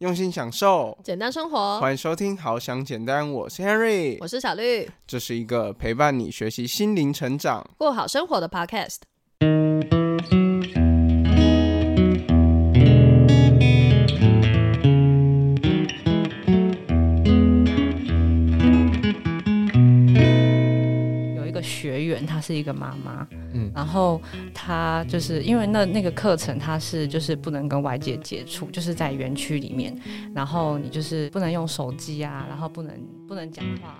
用心享受，简单生活。欢迎收听《好想简单》，我是 Henry，我是小绿，这是一个陪伴你学习心灵成长、过好生活的 Podcast。她是一个妈妈，嗯，然后她就是因为那那个课程，她是就是不能跟外界接触，就是在园区里面，然后你就是不能用手机啊，然后不能不能讲话。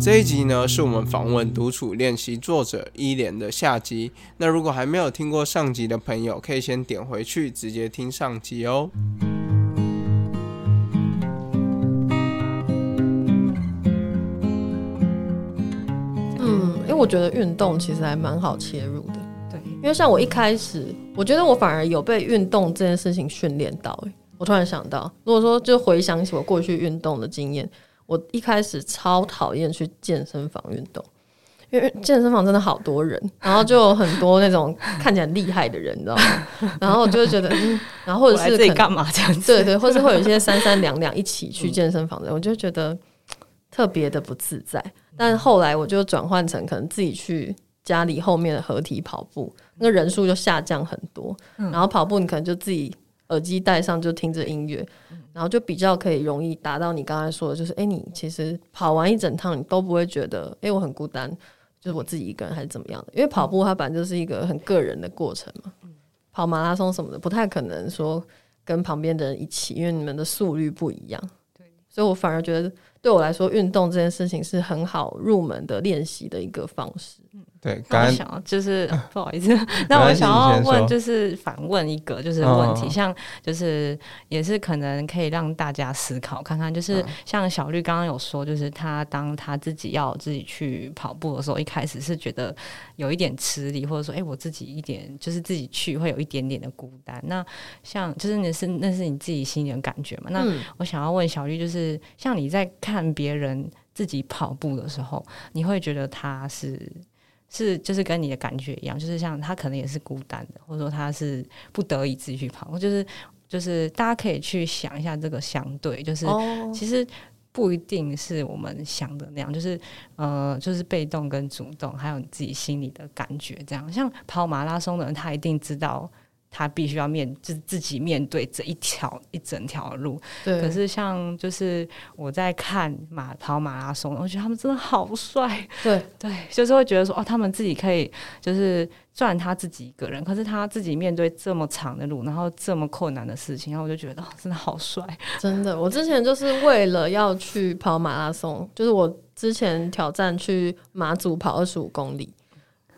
这一集呢，是我们访问独处练习作者伊莲的下集。那如果还没有听过上集的朋友，可以先点回去直接听上集哦。我觉得运动其实还蛮好切入的。对，因为像我一开始，我觉得我反而有被运动这件事情训练到。哎，我突然想到，如果说就回想起我过去运动的经验，我一开始超讨厌去健身房运动，因为健身房真的好多人，然后就有很多那种看起来厉害的人，你知道吗？然后我就觉得，嗯，然后或者是自己干嘛这样子？对对，或是会有一些三三两两一起去健身房的，我就觉得特别的不自在。但后来我就转换成可能自己去家里后面的合体跑步，那个人数就下降很多。然后跑步你可能就自己耳机戴上就听着音乐，然后就比较可以容易达到你刚才说的，就是哎，你其实跑完一整趟你都不会觉得哎我很孤单，就是我自己一个人还是怎么样的？因为跑步它本来就是一个很个人的过程嘛，跑马拉松什么的不太可能说跟旁边的人一起，因为你们的速率不一样。对，所以我反而觉得。对我来说，运动这件事情是很好入门的练习的一个方式。对，刚想要就是 不好意思，那我想要问就是反问一个就是问题，像就是也是可能可以让大家思考看看，就是像小绿刚刚有说，就是他当他自己要自己去跑步的时候，一开始是觉得有一点吃力，或者说哎我自己一点就是自己去会有一点点的孤单。那像就是那是那是你自己心里的感觉嘛？那我想要问小绿，就是像你在看别人自己跑步的时候，你会觉得他是？是，就是跟你的感觉一样，就是像他可能也是孤单的，或者说他是不得已自己去跑，就是就是大家可以去想一下这个相对，就是其实不一定是我们想的那样，就是呃，就是被动跟主动，还有你自己心里的感觉这样。像跑马拉松的人，他一定知道。他必须要面，就是自己面对这一条一整条路。对。可是像就是我在看马跑马拉松，我觉得他们真的好帅。对 对，就是会觉得说哦，他们自己可以就是赚他自己一个人，可是他自己面对这么长的路，然后这么困难的事情，然后我就觉得哦，真的好帅。真的，我之前就是为了要去跑马拉松，就是我之前挑战去马祖跑二十五公里。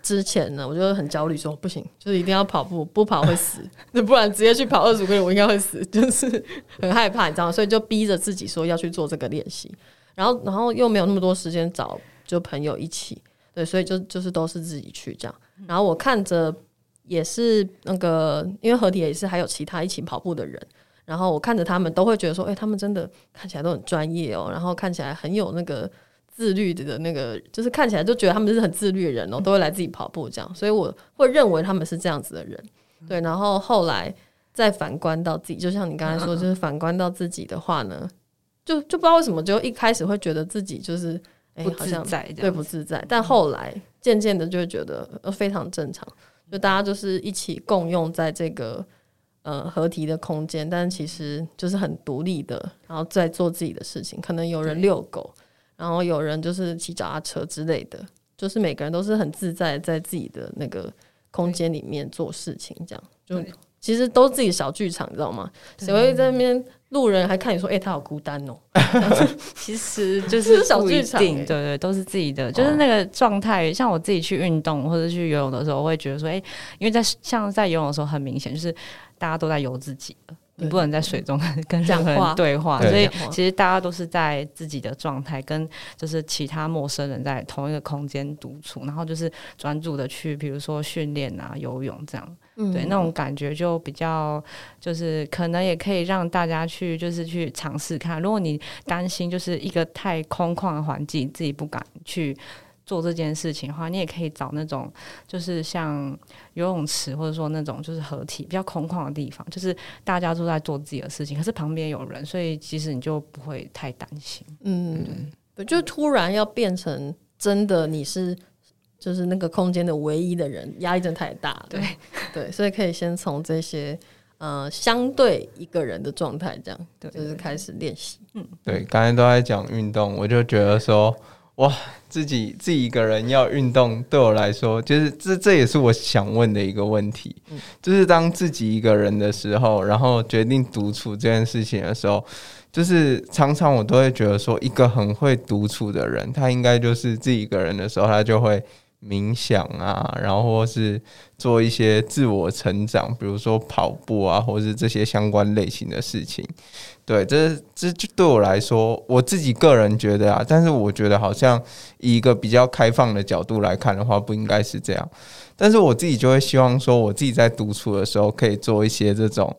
之前呢，我就很焦虑，说不行，就是一定要跑步，不跑会死，那 不然直接去跑二十公里，我应该会死，就是很害怕，你知道吗？所以就逼着自己说要去做这个练习，然后，然后又没有那么多时间找就朋友一起，对，所以就就是都是自己去这样。然后我看着也是那个，因为合体也是还有其他一起跑步的人，然后我看着他们都会觉得说，哎，他们真的看起来都很专业哦，然后看起来很有那个。自律的那个，就是看起来就觉得他们是很自律的人哦，都会来自己跑步这样，所以我会认为他们是这样子的人。对，然后后来再反观到自己，就像你刚才说，就是反观到自己的话呢，就就不知道为什么，就一开始会觉得自己就是哎，好像对不自在，但后来渐渐的就会觉得呃非常正常，就大家就是一起共用在这个呃合体的空间，但其实就是很独立的，然后在做自己的事情，可能有人遛狗。然后有人就是骑脚踏车之类的，就是每个人都是很自在，在自己的那个空间里面做事情，这样就其实都是自己小剧场，你知道吗？谁会在那边路人还看你说，哎，他好孤单哦。其实就是小剧场，对对，都是自己的，就是那个状态。像我自己去运动或者去游泳的时候，我会觉得说，哎，因为在像在游泳的时候，很明显就是大家都在游自己的。你不能在水中 跟任何人对话，所以其实大家都是在自己的状态，跟就是其他陌生人在同一个空间独处，然后就是专注的去，比如说训练啊、游泳这样，对那种感觉就比较，就是可能也可以让大家去，就是去尝试看。如果你担心就是一个太空旷的环境，自己不敢去做这件事情的话，你也可以找那种就是像游泳池，或者说那种就是合体比较空旷的地方，就是大家都在做自己的事情，可是旁边有人，所以其实你就不会太担心。嗯，对，就突然要变成真的你是就是那个空间的唯一的人，压力真的太大了。对对，所以可以先从这些呃相对一个人的状态这样，对就是开始练习。嗯，对，刚才都在讲运动，我就觉得说。哇，自己自己一个人要运动，对我来说，就是这这也是我想问的一个问题，就是当自己一个人的时候，然后决定独处这件事情的时候，就是常常我都会觉得说，一个很会独处的人，他应该就是自己一个人的时候，他就会。冥想啊，然后或是做一些自我成长，比如说跑步啊，或是这些相关类型的事情。对，这这就对我来说，我自己个人觉得啊，但是我觉得好像以一个比较开放的角度来看的话，不应该是这样。但是我自己就会希望说，我自己在独处的时候，可以做一些这种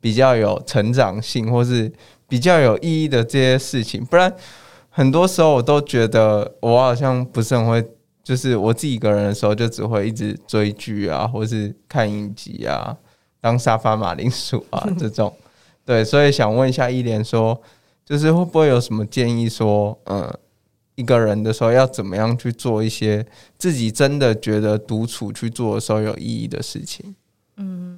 比较有成长性或是比较有意义的这些事情。不然，很多时候我都觉得我好像不是很会。就是我自己一个人的时候，就只会一直追剧啊，或是看影集啊，当沙发马铃薯啊 这种。对，所以想问一下一莲，说就是会不会有什么建议，说嗯，一个人的时候要怎么样去做一些自己真的觉得独处去做的时候有意义的事情？嗯。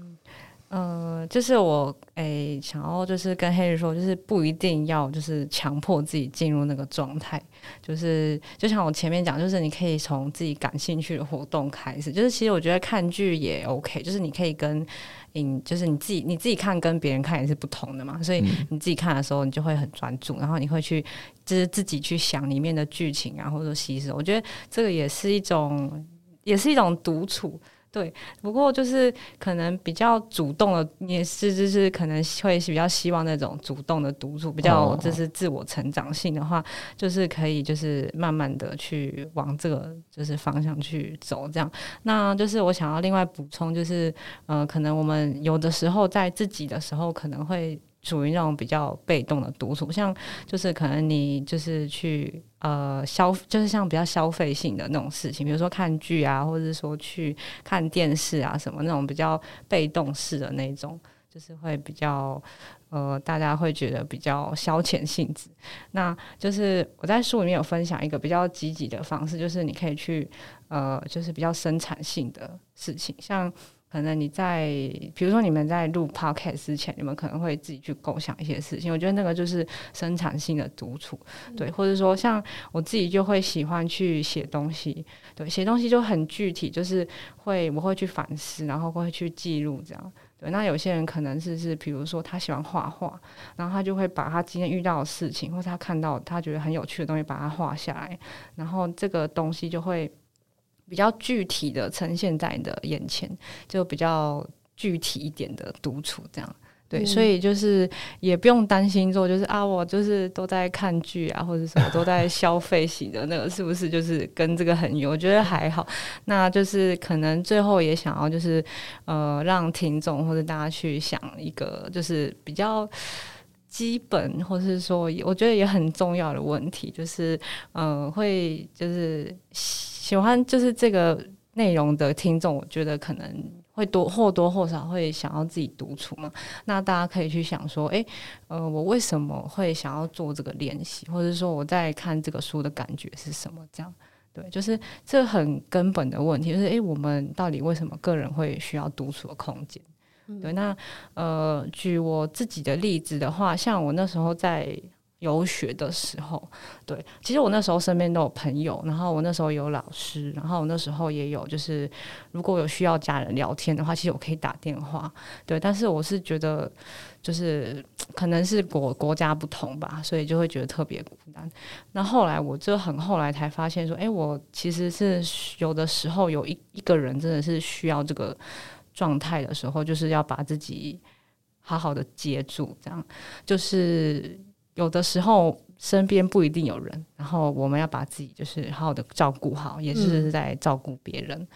呃，就是我诶，想要就是跟黑人说，就是不一定要就是强迫自己进入那个状态，就是就像我前面讲，就是你可以从自己感兴趣的活动开始，就是其实我觉得看剧也 OK，就是你可以跟嗯，就是你自己你自己看跟别人看也是不同的嘛，所以你自己看的时候，你就会很专注，然后你会去就是自己去想里面的剧情啊，或者说吸收，我觉得这个也是一种也是一种独处。对，不过就是可能比较主动的，也是就是可能会比较希望那种主动的独处，比较就是自我成长性的话，就是可以就是慢慢的去往这个就是方向去走，这样。那就是我想要另外补充，就是呃，可能我们有的时候在自己的时候可能会。属于那种比较被动的独处，像就是可能你就是去呃消，就是像比较消费性的那种事情，比如说看剧啊，或者说去看电视啊什么那种比较被动式的那种，就是会比较呃大家会觉得比较消遣性质。那就是我在书里面有分享一个比较积极的方式，就是你可以去呃就是比较生产性的事情，像。可能你在，比如说你们在录 podcast 之前，你们可能会自己去构想一些事情。我觉得那个就是生产性的独处，对，或者说像我自己就会喜欢去写东西，对，写东西就很具体，就是会我会去反思，然后会去记录这样。对，那有些人可能是是，比如说他喜欢画画，然后他就会把他今天遇到的事情，或者他看到他觉得很有趣的东西，把它画下来，然后这个东西就会。比较具体的呈现在你的眼前，就比较具体一点的独处，这样对，所以就是也不用担心说，就是啊，我就是都在看剧啊，或者什么都在消费型的那个，是不是就是跟这个很远？我觉得还好，那就是可能最后也想要就是呃，让听众或者大家去想一个就是比较基本，或是说我觉得也很重要的问题，就是嗯，会就是。喜欢就是这个内容的听众，我觉得可能会多或多或少会想要自己独处嘛。那大家可以去想说，诶，呃，我为什么会想要做这个练习，或者说我在看这个书的感觉是什么？这样对，就是这很根本的问题，就是诶，我们到底为什么个人会需要独处的空间？对，那呃，举我自己的例子的话，像我那时候在。游学的时候，对，其实我那时候身边都有朋友，然后我那时候有老师，然后我那时候也有，就是如果有需要家人聊天的话，其实我可以打电话，对。但是我是觉得，就是可能是国国家不同吧，所以就会觉得特别孤单。那后来我就很后来才发现说，哎，我其实是有的时候有一一个人真的是需要这个状态的时候，就是要把自己好好的接住，这样就是。有的时候身边不一定有人，然后我们要把自己就是好好的照顾好，也是在照顾别人。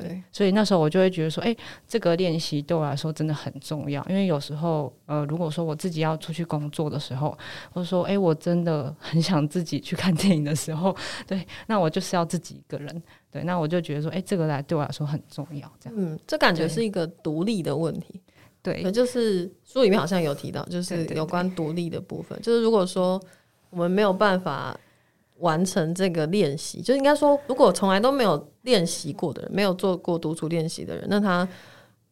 对，所以那时候我就会觉得说，哎，这个练习对我来说真的很重要，因为有时候，呃，如果说我自己要出去工作的时候，或者说，哎，我真的很想自己去看电影的时候，对，那我就是要自己一个人，对，那我就觉得说，哎，这个来对我来说很重要，这样，嗯，这感觉是一个独立的问题，对，就是书里面好像有提到，就是有关独立的部分，就是如果说我们没有办法。完成这个练习，就应该说，如果从来都没有练习过的人，没有做过独处练习的人，那他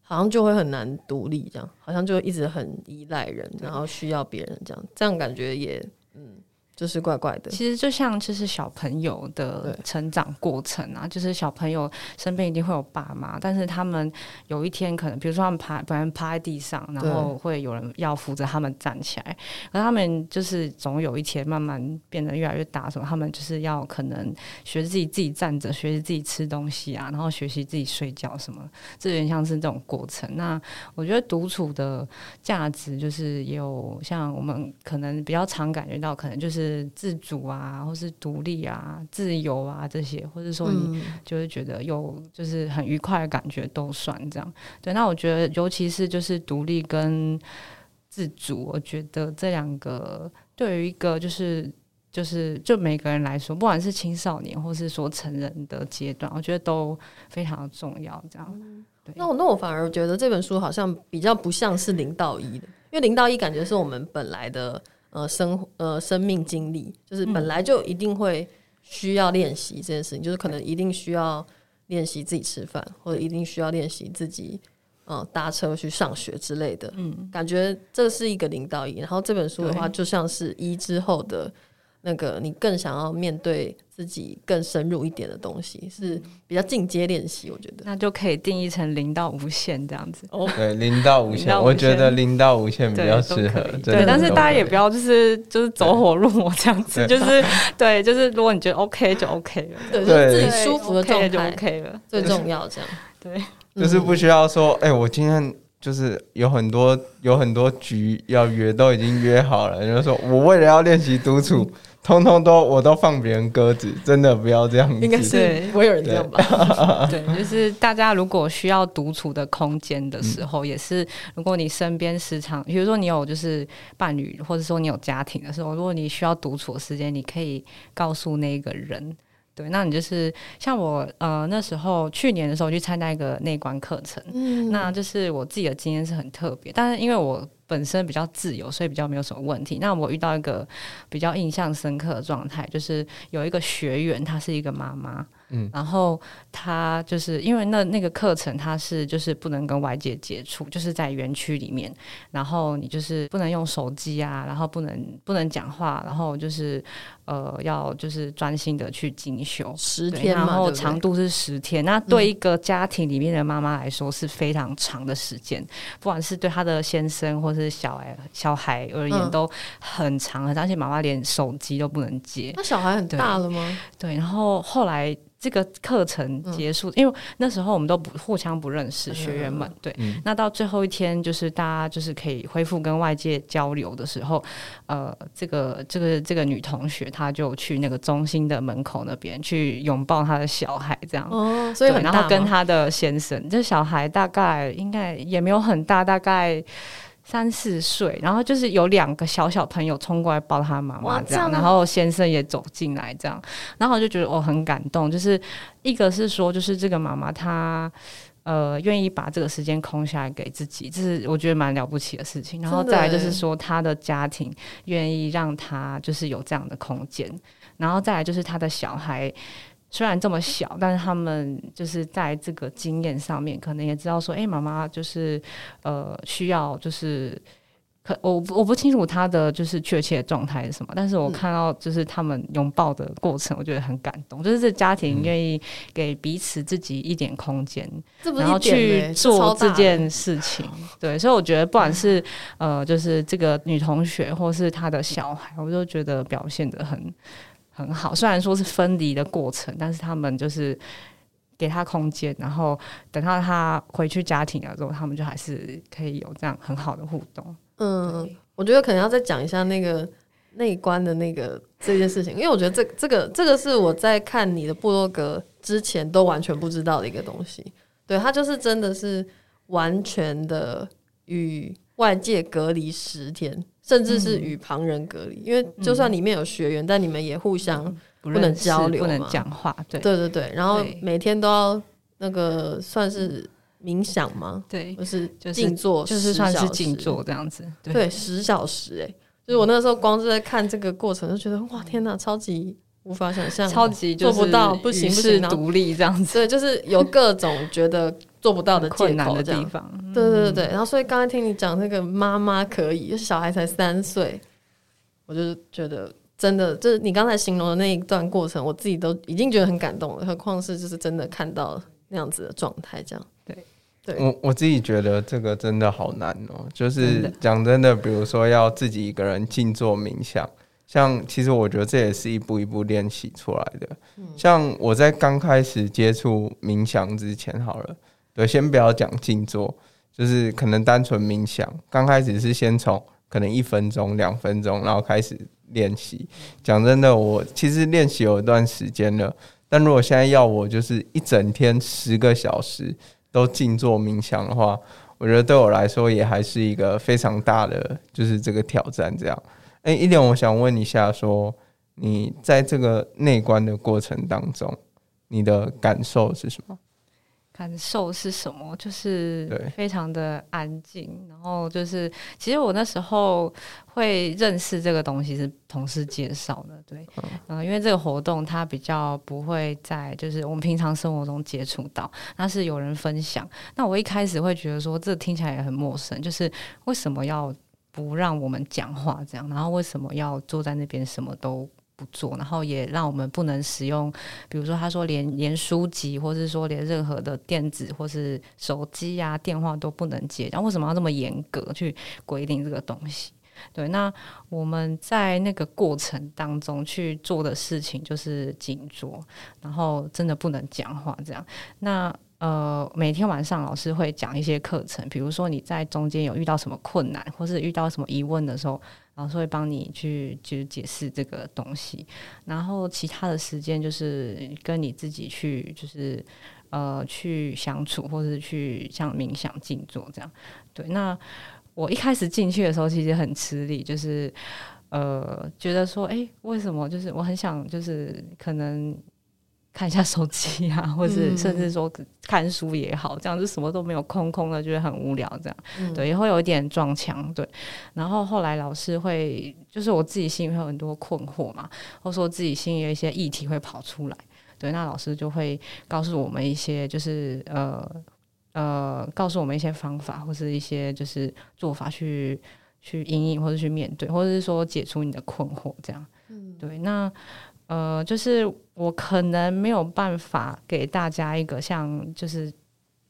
好像就会很难独立，这样好像就一直很依赖人，然后需要别人，这样这样感觉也嗯。就是怪怪的，其实就像就是小朋友的成长过程啊，就是小朋友身边一定会有爸妈，但是他们有一天可能，比如说他们趴，本来趴在地上，然后会有人要扶着他们站起来，而他们就是总有一天慢慢变得越来越大，什么他们就是要可能学自己自己站着，学习自己吃东西啊，然后学习自己睡觉什么，这有点像是这种过程。那我觉得独处的价值就是有像我们可能比较常感觉到，可能就是。自主啊，或是独立啊，自由啊，这些，或者说你就是觉得有就是很愉快的感觉都算这样。对，那我觉得尤其是就是独立跟自主，我觉得这两个对于一个就是就是就每个人来说，不管是青少年或是说成人的阶段，我觉得都非常重要。这样，对。那我那我反而觉得这本书好像比较不像是零到一的，因为零到一感觉是我们本来的。呃，生呃，生命经历就是本来就一定会需要练习这件事情，就是可能一定需要练习自己吃饭，或者一定需要练习自己呃搭车去上学之类的。嗯，感觉这是一个零到一，然后这本书的话就像是一之后的。那个你更想要面对自己更深入一点的东西，是比较进阶练习，我觉得那就可以定义成零到无限这样子。哦，对，零到无限，我觉得零到无限比较适合。对，但是大家也不要就是就是走火入魔这样子，就是 对，就是如果你觉得 OK 就 OK 了，对，自己舒服的状态就 OK 了，最重要这样。对，就是不需要说，哎，我今天。就是有很多有很多局要约，都已经约好了。就是说我为了要练习独处，通通都我都放别人鸽子，真的不要这样子。应该是不会有人这样吧？对，就是大家如果需要独处的空间的时候，也是如果你身边时常，比如说你有就是伴侣，或者说你有家庭的时候，如果你需要独处的时间，你可以告诉那个人。对，那你就是像我呃那时候去年的时候去参加一个内观课程，嗯，那就是我自己的经验是很特别，但是因为我本身比较自由，所以比较没有什么问题。那我遇到一个比较印象深刻的状态，就是有一个学员，她是一个妈妈。嗯，然后她就是因为那那个课程，她是就是不能跟外界接触，就是在园区里面，然后你就是不能用手机啊，然后不能不能讲话，然后就是呃要就是专心的去进修十天，然后长度是十天。那对一个家庭里面的妈妈来说是非常长的时间，不管是对她的先生或是小孩小孩而言都很长，而且妈妈连手机都不能接。那小孩很大了吗？对，然后后来。这个课程结束，因为那时候我们都不互相不认识，学员们对。那到最后一天，就是大家就是可以恢复跟外界交流的时候，呃，这个这个这个女同学，她就去那个中心的门口那边去拥抱他的小孩，这样。哦，所以然后跟他的先生，这小孩大概应该也没有很大，大概。三四岁，然后就是有两个小小朋友冲过来抱他妈妈这样，然后先生也走进来这样，然后我就觉得我很感动，就是一个是说，就是这个妈妈她呃愿意把这个时间空下来给自己，这是我觉得蛮了不起的事情。然后再来就是说，他的家庭愿意让他就是有这样的空间，然后再来就是他的小孩。虽然这么小，但是他们就是在这个经验上面，可能也知道说，哎，妈妈就是呃需要就是可我我不清楚他的就是确切的状态是什么，但是我看到就是他们拥抱的过程，我觉得很感动，就是这家庭愿意给彼此自己一点空间，然后去做这件事情。对，所以我觉得不管是呃，就是这个女同学，或是她的小孩，我都觉得表现的很。很好，虽然说是分离的过程，但是他们就是给他空间，然后等到他回去家庭了之后，他们就还是可以有这样很好的互动。嗯，我觉得可能要再讲一下那个内观的那个这件事情，因为我觉得这这个这个是我在看你的部落格之前都完全不知道的一个东西。对，它就是真的是完全的与外界隔离十天，甚至是与旁人隔离。因为就算里面有学员，但你们也互相不能交流、不能讲话。对对对对，然后每天都要那个算是冥想吗？对，就是静坐，就是算是静坐这样子。对，十小时哎。就是我那时候光是在看这个过程，就觉得哇天哪，超级无法想象，超级做不到，不行不行，独立这样子。对，就是有各种觉得做不到的困难的地方。对对对对，然后所以刚才听你讲那个妈妈可以，就是小孩才三岁，我就觉得真的，就是你刚才形容的那一段过程，我自己都已经觉得很感动了，何况是就是真的看到那样子的状态，这样对。我我自己觉得这个真的好难哦，就是讲真的，比如说要自己一个人静坐冥想，像其实我觉得这也是一步一步练习出来的。像我在刚开始接触冥想之前，好了，对，先不要讲静坐，就是可能单纯冥想，刚开始是先从可能一分钟、两分钟，然后开始练习。讲真的，我其实练习有一段时间了，但如果现在要我就是一整天十个小时。都静坐冥想的话，我觉得对我来说也还是一个非常大的，就是这个挑战。这样，哎，一点我想问一下，说你在这个内观的过程当中，你的感受是什么？感受是什么？就是非常的安静，然后就是其实我那时候会认识这个东西是同事介绍的，对，嗯，因为这个活动它比较不会在就是我们平常生活中接触到，那是有人分享。那我一开始会觉得说这听起来也很陌生，就是为什么要不让我们讲话这样，然后为什么要坐在那边什么都。不做，然后也让我们不能使用，比如说他说连连书籍，或是说连任何的电子或是手机呀、电话都不能接，然后为什么要这么严格去规定这个东西？对，那我们在那个过程当中去做的事情就是静坐，然后真的不能讲话，这样。那呃，每天晚上老师会讲一些课程，比如说你在中间有遇到什么困难，或是遇到什么疑问的时候。老师会帮你去就是解释这个东西，然后其他的时间就是跟你自己去就是呃去相处，或者是去像冥想静坐这样。对，那我一开始进去的时候其实很吃力，就是呃觉得说，哎，为什么就是我很想就是可能。看一下手机啊，或者甚至说看书也好，这样就什么都没有，空空的，觉得很无聊。这样对，也会有一点撞墙。对，然后后来老师会，就是我自己心里会有很多困惑嘛，或者说自己心里有一些议题会跑出来。对，那老师就会告诉我们一些，就是呃呃，告诉我们一些方法，或是一些就是做法去去应应，或者去面对，或者是说解除你的困惑。这样，嗯，对，那。呃，就是我可能没有办法给大家一个像，就是。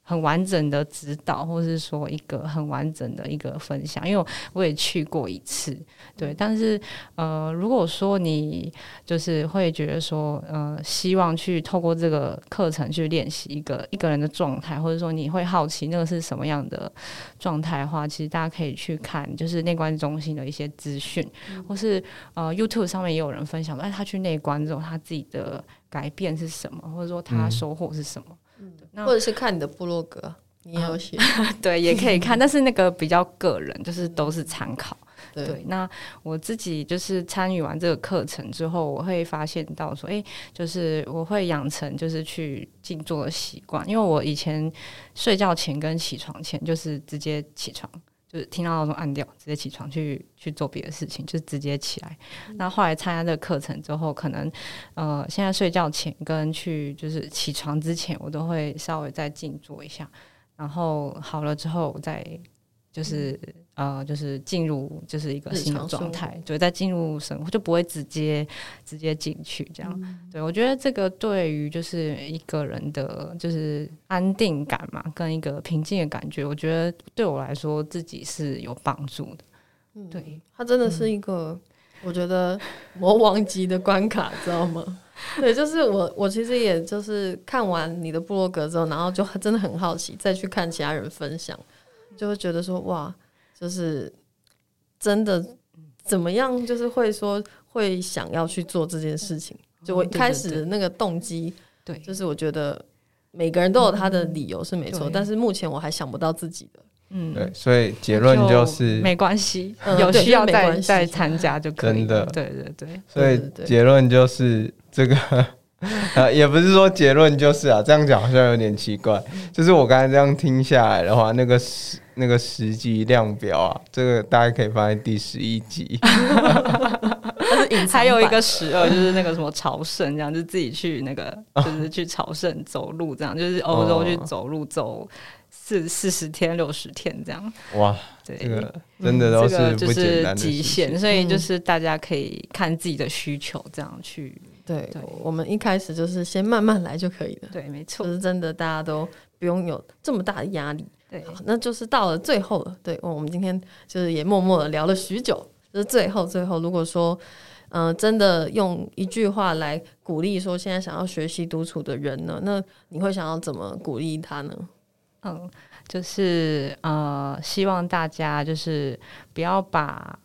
很完整的指导，或者是说一个很完整的一个分享，因为我也去过一次，对。但是呃，如果说你就是会觉得说，呃，希望去透过这个课程去练习一个一个人的状态，或者说你会好奇那个是什么样的状态的话，其实大家可以去看，就是内观中心的一些资讯，或是呃 YouTube 上面也有人分享，哎，他去内观之后他自己的改变是什么，或者说他收获是什么。或者是看你的部落格，你有写，对，也可以看，但是那个比较个人，就是都是参考。对，那我自己就是参与完这个课程之后，我会发现到说，哎，就是我会养成就是去静坐的习惯，因为我以前睡觉前跟起床前就是直接起床。就是听到闹钟按掉，直接起床去去做别的事情，就直接起来。那后来参加这个课程之后，可能呃，现在睡觉前跟去就是起床之前，我都会稍微再静坐一下，然后好了之后再就是。呃，就是进入就是一个新的状态，对在进入生活就不会直接直接进去这样。对我觉得这个对于就是一个人的就是安定感嘛，跟一个平静的感觉，我觉得对我来说自己是有帮助的。对，它真的是一个我觉得魔王级的关卡，知道吗？对，就是我我其实也就是看完你的部落格之后，然后就真的很好奇，再去看其他人分享，就会觉得说哇。就是真的怎么样，就是会说会想要去做这件事情？就我一开始的那个动机，对，就是我觉得每个人都有他的理由是没错，但是目前我还想不到自己的。嗯，对，所以结论就是没关系，有需要再再参加就可以。真的，对对对。所以结论就是这个，呃，也不是说结论就是啊，这样讲好像有点奇怪。就是我刚才这样听下来的话，那个实那个实际量表啊，这个大家可以放在第十一集。还有一个十二，就是那个什么朝圣，这样就自己去那个，就是去朝圣走路，这样就是欧洲去走路走。四四十天六十天这样哇，对，这个真的都是就是极限，所以就是大家可以看自己的需求这样去。对，我们一开始就是先慢慢来就可以了。对，没错，就是真的大家都不用有这么大的压力。对，那就是到了最后了。对，我们今天就是也默默的聊了许久，就是最后最后，如果说嗯，真的用一句话来鼓励说现在想要学习独处的人呢，那你会想要怎么鼓励他呢？嗯，就是呃，希望大家就是不要把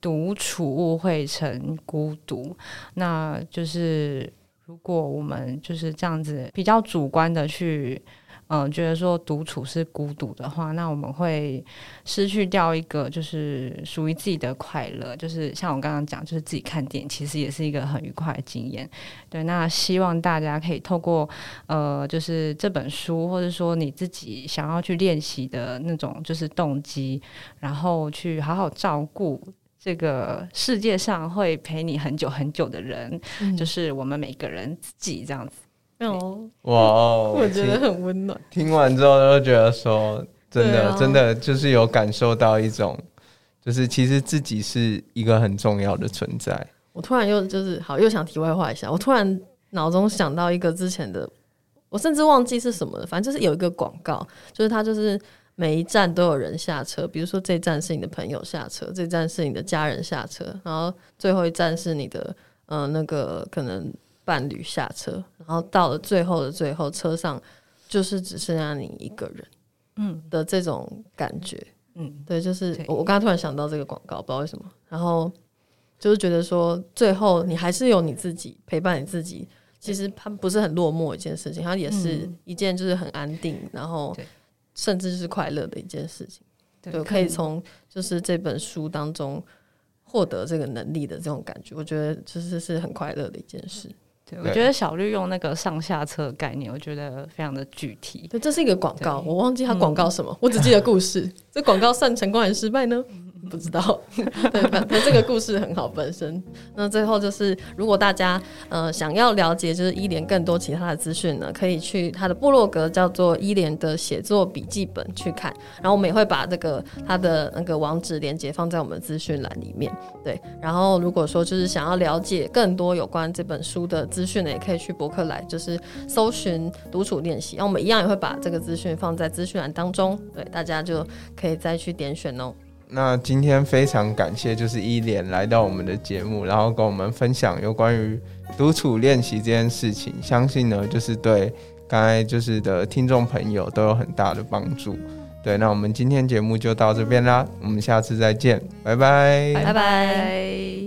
独处误会成孤独，那就是如果我们就是这样子比较主观的去。嗯，觉得说独处是孤独的话，那我们会失去掉一个就是属于自己的快乐。就是像我刚刚讲，就是自己看电影，其实也是一个很愉快的经验。对，那希望大家可以透过呃，就是这本书，或者说你自己想要去练习的那种就是动机，然后去好好照顾这个世界上会陪你很久很久的人，就是我们每个人自己这样子。哦，哇哦，我觉得很温暖。听完之后都觉得说，真的，真的就是有感受到一种，就是其实自己是一个很重要的存在。我突然又就是好，又想题外话一下。我突然脑中想到一个之前的，我甚至忘记是什么了。反正就是有一个广告，就是它就是每一站都有人下车，比如说这站是你的朋友下车，这站是你的家人下车，然后最后一站是你的，嗯，那个可能。伴侣下车，然后到了最后的最后，车上就是只剩下你一个人，嗯的这种感觉，嗯，对，就是我我刚刚突然想到这个广告，不知道为什么，然后就是觉得说，最后你还是有你自己陪伴你自己，其实它不是很落寞一件事情，它也是一件就是很安定，然后甚至是快乐的一件事情，对，可以从就是这本书当中获得这个能力的这种感觉，我觉得其实是很快乐的一件事。对，我觉得小绿用那个上下车概念，我觉得非常的具体。对，这是一个广告，我忘记它广告什么，我只记得故事。这广告算成功还是失败呢？不知道，对，反正这个故事很好本身。那最后就是，如果大家呃想要了解就是伊莲更多其他的资讯呢，可以去他的部落格叫做伊莲的写作笔记本去看。然后我们也会把这个他的那个网址连接放在我们资讯栏里面。对，然后如果说就是想要了解更多有关这本书的资讯呢，也可以去博客来就是搜寻独处练习。那我们一样也会把这个资讯放在资讯栏当中，对，大家就可以再去点选哦。那今天非常感谢，就是一莲来到我们的节目，然后跟我们分享有关于独处练习这件事情。相信呢，就是对刚才就是的听众朋友都有很大的帮助。对，那我们今天节目就到这边啦，我们下次再见，拜拜，拜拜。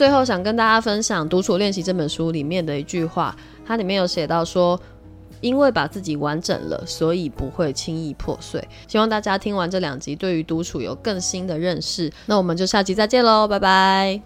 最后想跟大家分享《独处练习》这本书里面的一句话，它里面有写到说：“因为把自己完整了，所以不会轻易破碎。”希望大家听完这两集，对于独处有更新的认识。那我们就下集再见喽，拜拜。